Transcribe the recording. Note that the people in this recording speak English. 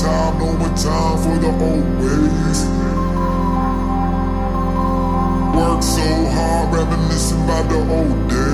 time, no more time for the old ways. Work so hard, reminiscing about the old days.